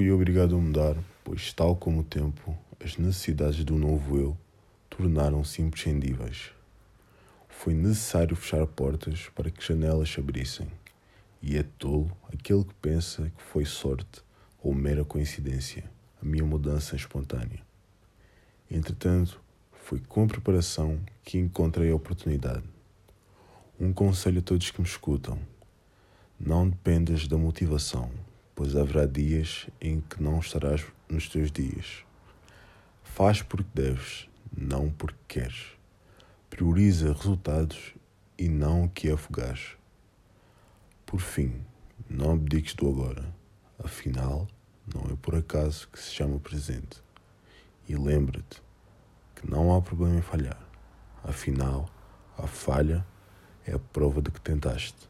fui obrigado a mudar, pois, tal como o tempo, as necessidades do novo eu tornaram-se imprescindíveis. Foi necessário fechar portas para que janelas se abrissem, e é tolo aquele que pensa que foi sorte ou mera coincidência a minha mudança espontânea. Entretanto, foi com preparação que encontrei a oportunidade. Um conselho a todos que me escutam: não dependas da motivação, pois haverá dias em que não estarás nos teus dias. Faz porque deves, não porque queres. Prioriza resultados e não o que fugaz. Por fim, não abdiques do agora. Afinal, não é por acaso que se chama presente. E lembra-te que não há problema em falhar. Afinal, a falha é a prova de que tentaste.